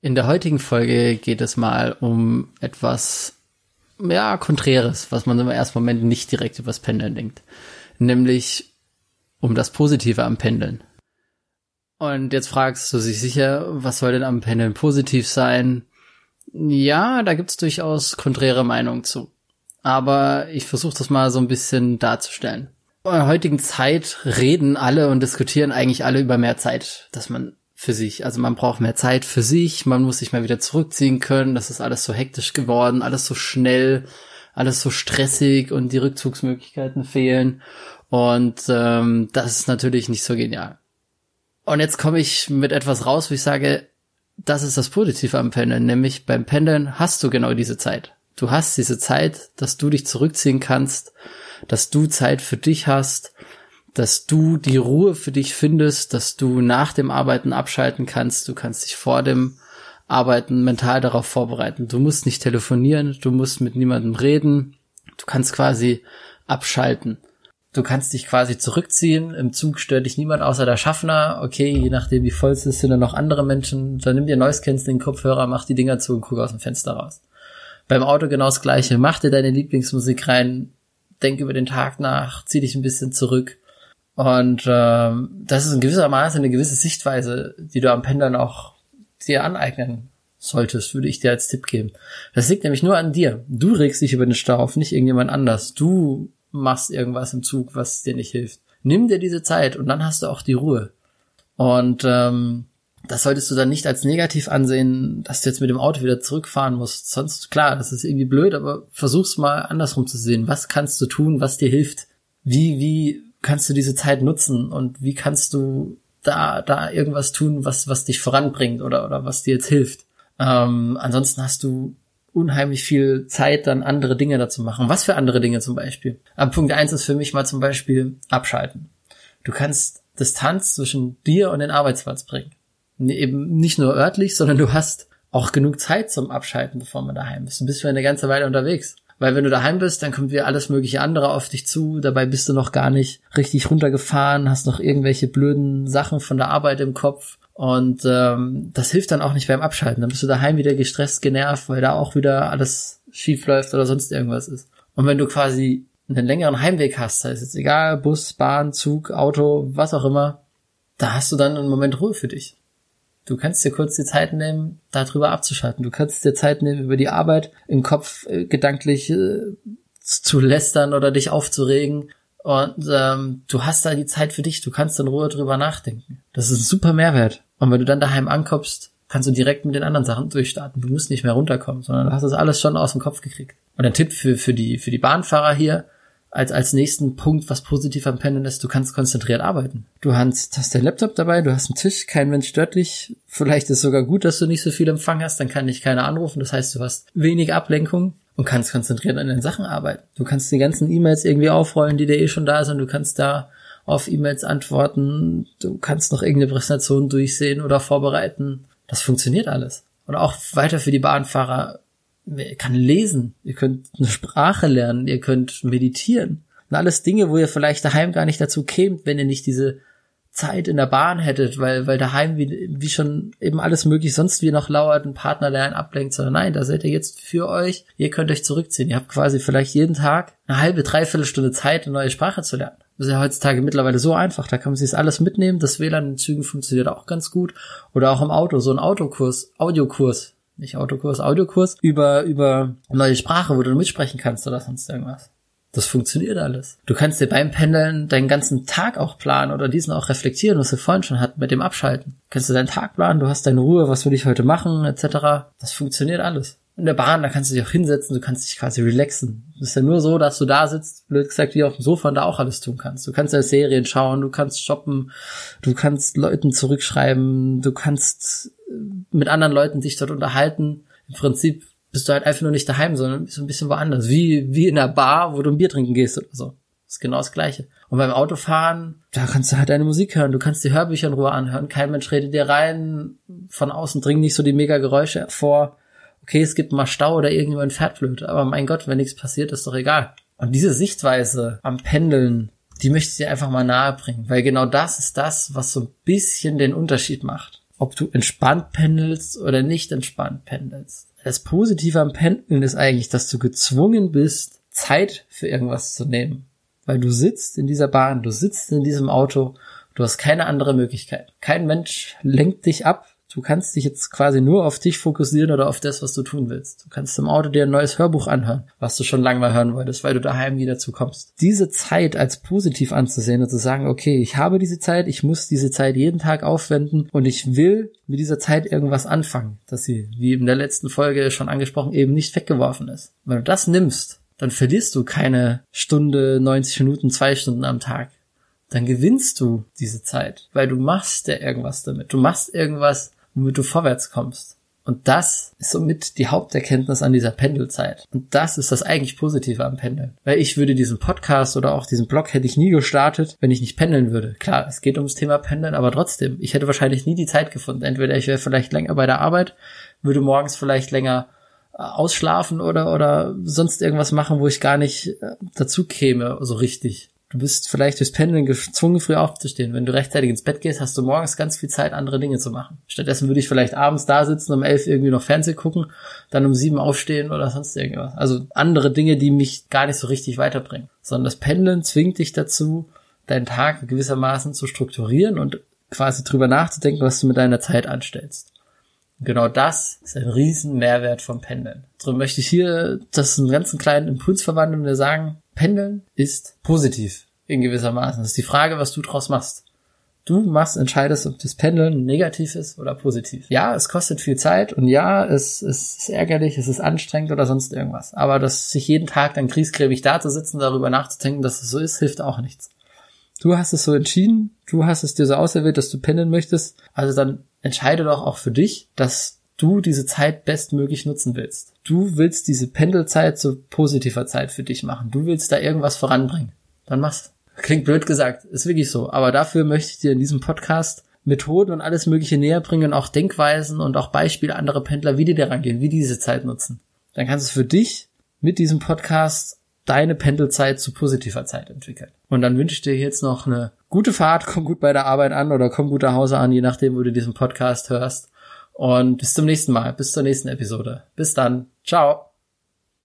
In der heutigen Folge geht es mal um etwas, ja, Konträres, was man im ersten Moment nicht direkt übers Pendeln denkt. Nämlich um das Positive am Pendeln. Und jetzt fragst du sich sicher, was soll denn am Pendeln positiv sein? Ja, da gibt's durchaus konträre Meinungen zu. Aber ich versuche das mal so ein bisschen darzustellen. In der heutigen Zeit reden alle und diskutieren eigentlich alle über mehr Zeit, dass man für sich. Also man braucht mehr Zeit für sich, man muss sich mal wieder zurückziehen können. Das ist alles so hektisch geworden, alles so schnell, alles so stressig und die Rückzugsmöglichkeiten fehlen. Und ähm, das ist natürlich nicht so genial. Und jetzt komme ich mit etwas raus, wo ich sage, das ist das Positive am Pendeln, nämlich beim Pendeln hast du genau diese Zeit. Du hast diese Zeit, dass du dich zurückziehen kannst, dass du Zeit für dich hast, dass du die Ruhe für dich findest, dass du nach dem Arbeiten abschalten kannst. Du kannst dich vor dem Arbeiten mental darauf vorbereiten. Du musst nicht telefonieren, du musst mit niemandem reden. Du kannst quasi abschalten. Du kannst dich quasi zurückziehen. Im Zug stört dich niemand außer der Schaffner. Okay, je nachdem wie voll es ist, sind da noch andere Menschen. Dann nimm dir Noise Canceling Kopfhörer, mach die Dinger zu und guck aus dem Fenster raus. Beim Auto genau das gleiche. Mach dir deine Lieblingsmusik rein. Denk über den Tag nach. Zieh dich ein bisschen zurück und ähm, das ist in gewisser Maße eine gewisse Sichtweise, die du am Pendeln auch dir aneignen solltest, würde ich dir als Tipp geben. Das liegt nämlich nur an dir. Du regst dich über den Stau auf, nicht irgendjemand anders. Du machst irgendwas im Zug, was dir nicht hilft. Nimm dir diese Zeit und dann hast du auch die Ruhe. Und ähm, das solltest du dann nicht als negativ ansehen, dass du jetzt mit dem Auto wieder zurückfahren musst. Sonst, klar, das ist irgendwie blöd, aber versuch's mal andersrum zu sehen. Was kannst du tun, was dir hilft? Wie, wie kannst du diese Zeit nutzen und wie kannst du da, da irgendwas tun, was, was dich voranbringt oder, oder was dir jetzt hilft. Ähm, ansonsten hast du unheimlich viel Zeit, dann andere Dinge dazu machen. Was für andere Dinge zum Beispiel? Aber Punkt eins ist für mich mal zum Beispiel abschalten. Du kannst Distanz zwischen dir und den Arbeitsplatz bringen. Eben nicht nur örtlich, sondern du hast auch genug Zeit zum Abschalten, bevor man daheim ist. Du bist für eine ganze Weile unterwegs. Weil wenn du daheim bist, dann kommt wieder alles mögliche andere auf dich zu. Dabei bist du noch gar nicht richtig runtergefahren, hast noch irgendwelche blöden Sachen von der Arbeit im Kopf. Und ähm, das hilft dann auch nicht beim Abschalten. Dann bist du daheim wieder gestresst, genervt, weil da auch wieder alles schief läuft oder sonst irgendwas ist. Und wenn du quasi einen längeren Heimweg hast, heißt jetzt egal, Bus, Bahn, Zug, Auto, was auch immer, da hast du dann einen Moment Ruhe für dich. Du kannst dir kurz die Zeit nehmen, darüber abzuschalten. Du kannst dir Zeit nehmen, über die Arbeit im Kopf äh, gedanklich äh, zu lästern oder dich aufzuregen. Und ähm, du hast da die Zeit für dich. Du kannst in Ruhe drüber nachdenken. Das ist ein super Mehrwert. Und wenn du dann daheim ankommst, kannst du direkt mit den anderen Sachen durchstarten. Du musst nicht mehr runterkommen, sondern du hast das alles schon aus dem Kopf gekriegt. Und ein Tipp für, für, die, für die Bahnfahrer hier, als, als nächsten Punkt, was positiv am Pendeln ist, du kannst konzentriert arbeiten. Du hast, hast dein Laptop dabei, du hast einen Tisch, kein Mensch stört dich. Vielleicht ist sogar gut, dass du nicht so viel Empfang hast, dann kann dich keiner anrufen. Das heißt, du hast wenig Ablenkung und kannst konzentriert an den Sachen arbeiten. Du kannst die ganzen E-Mails irgendwie aufrollen, die dir eh schon da sind. Du kannst da auf E-Mails antworten. Du kannst noch irgendeine Präsentation durchsehen oder vorbereiten. Das funktioniert alles. Und auch weiter für die Bahnfahrer kann lesen, ihr könnt eine Sprache lernen, ihr könnt meditieren. Und alles Dinge, wo ihr vielleicht daheim gar nicht dazu kämt, wenn ihr nicht diese Zeit in der Bahn hättet, weil, weil daheim wie, wie schon eben alles möglich sonst wie noch lauert, ein Partner, der einen ablenkt, sondern nein, da seid ihr jetzt für euch, ihr könnt euch zurückziehen. Ihr habt quasi vielleicht jeden Tag eine halbe, dreiviertel Stunde Zeit, eine neue Sprache zu lernen. Das ist ja heutzutage mittlerweile so einfach, da kann man sich das alles mitnehmen. Das WLAN in Zügen funktioniert auch ganz gut. Oder auch im Auto, so ein Autokurs, Audiokurs, nicht Autokurs, Audiokurs, über, über neue Sprache, wo du mitsprechen kannst oder sonst irgendwas. Das funktioniert alles. Du kannst dir beim Pendeln deinen ganzen Tag auch planen oder diesen auch reflektieren, was wir vorhin schon hatten mit dem Abschalten. Kannst du deinen Tag planen, du hast deine Ruhe, was will ich heute machen, etc. Das funktioniert alles. In der Bahn, da kannst du dich auch hinsetzen, du kannst dich quasi relaxen. Es ist ja nur so, dass du da sitzt, blöd gesagt, wie auf dem Sofa und da auch alles tun kannst. Du kannst ja Serien schauen, du kannst shoppen, du kannst Leuten zurückschreiben, du kannst mit anderen Leuten sich dort unterhalten. Im Prinzip bist du halt einfach nur nicht daheim, sondern bist ein bisschen woanders. Wie, wie in einer Bar, wo du ein Bier trinken gehst oder so. Das ist genau das Gleiche. Und beim Autofahren, da kannst du halt deine Musik hören. Du kannst die Hörbücher in Ruhe anhören. Kein Mensch redet dir rein. Von außen dringen nicht so die mega Geräusche vor. Okay, es gibt mal Stau oder irgendjemand fährt blöd. Aber mein Gott, wenn nichts passiert, ist doch egal. Und diese Sichtweise am Pendeln, die möchte ich dir einfach mal nahe bringen. Weil genau das ist das, was so ein bisschen den Unterschied macht ob du entspannt pendelst oder nicht entspannt pendelst. Das Positive am Pendeln ist eigentlich, dass du gezwungen bist, Zeit für irgendwas zu nehmen. Weil du sitzt in dieser Bahn, du sitzt in diesem Auto, du hast keine andere Möglichkeit. Kein Mensch lenkt dich ab, Du kannst dich jetzt quasi nur auf dich fokussieren oder auf das, was du tun willst. Du kannst im Auto dir ein neues Hörbuch anhören, was du schon lange mal hören wolltest, weil du daheim nie dazu kommst. Diese Zeit als positiv anzusehen und zu sagen, okay, ich habe diese Zeit, ich muss diese Zeit jeden Tag aufwenden und ich will mit dieser Zeit irgendwas anfangen, dass sie, wie in der letzten Folge schon angesprochen, eben nicht weggeworfen ist. Wenn du das nimmst, dann verlierst du keine Stunde, 90 Minuten, zwei Stunden am Tag dann gewinnst du diese Zeit, weil du machst ja irgendwas damit. Du machst irgendwas, womit du vorwärts kommst. Und das ist somit die Haupterkenntnis an dieser Pendelzeit. Und das ist das eigentlich Positive am Pendeln. Weil ich würde diesen Podcast oder auch diesen Blog hätte ich nie gestartet, wenn ich nicht pendeln würde. Klar, es geht ums Thema Pendeln, aber trotzdem, ich hätte wahrscheinlich nie die Zeit gefunden. Entweder ich wäre vielleicht länger bei der Arbeit, würde morgens vielleicht länger äh, ausschlafen oder, oder sonst irgendwas machen, wo ich gar nicht äh, dazu käme, so richtig. Du bist vielleicht durchs Pendeln gezwungen, früh aufzustehen. Wenn du rechtzeitig ins Bett gehst, hast du morgens ganz viel Zeit, andere Dinge zu machen. Stattdessen würde ich vielleicht abends da sitzen, um elf irgendwie noch Fernsehen gucken, dann um sieben aufstehen oder sonst irgendwas. Also andere Dinge, die mich gar nicht so richtig weiterbringen. Sondern das Pendeln zwingt dich dazu, deinen Tag gewissermaßen zu strukturieren und quasi drüber nachzudenken, was du mit deiner Zeit anstellst. genau das ist ein riesen Mehrwert vom Pendeln. Darum möchte ich hier das einen ganzen kleinen Impuls verwandeln und sagen, Pendeln ist positiv in gewisser Maßen. Das ist die Frage, was du draus machst. Du machst, entscheidest, ob das Pendeln negativ ist oder positiv. Ja, es kostet viel Zeit und ja, es, es ist ärgerlich, es ist anstrengend oder sonst irgendwas. Aber dass sich jeden Tag dann kriesgräbig da zu sitzen, darüber nachzudenken, dass es so ist, hilft auch nichts. Du hast es so entschieden, du hast es dir so auserwählt, dass du pendeln möchtest. Also dann entscheide doch auch für dich, dass du diese Zeit bestmöglich nutzen willst. Du willst diese Pendelzeit zu positiver Zeit für dich machen. Du willst da irgendwas voranbringen. Dann mach's. Klingt blöd gesagt, ist wirklich so. Aber dafür möchte ich dir in diesem Podcast Methoden und alles Mögliche näher bringen, auch Denkweisen und auch Beispiele anderer Pendler, wie die da rangehen, wie die diese Zeit nutzen. Dann kannst du für dich mit diesem Podcast deine Pendelzeit zu positiver Zeit entwickeln. Und dann wünsche ich dir jetzt noch eine gute Fahrt, komm gut bei der Arbeit an oder komm gut nach Hause an, je nachdem, wo du diesen Podcast hörst. Und bis zum nächsten Mal, bis zur nächsten Episode. Bis dann. Ciao.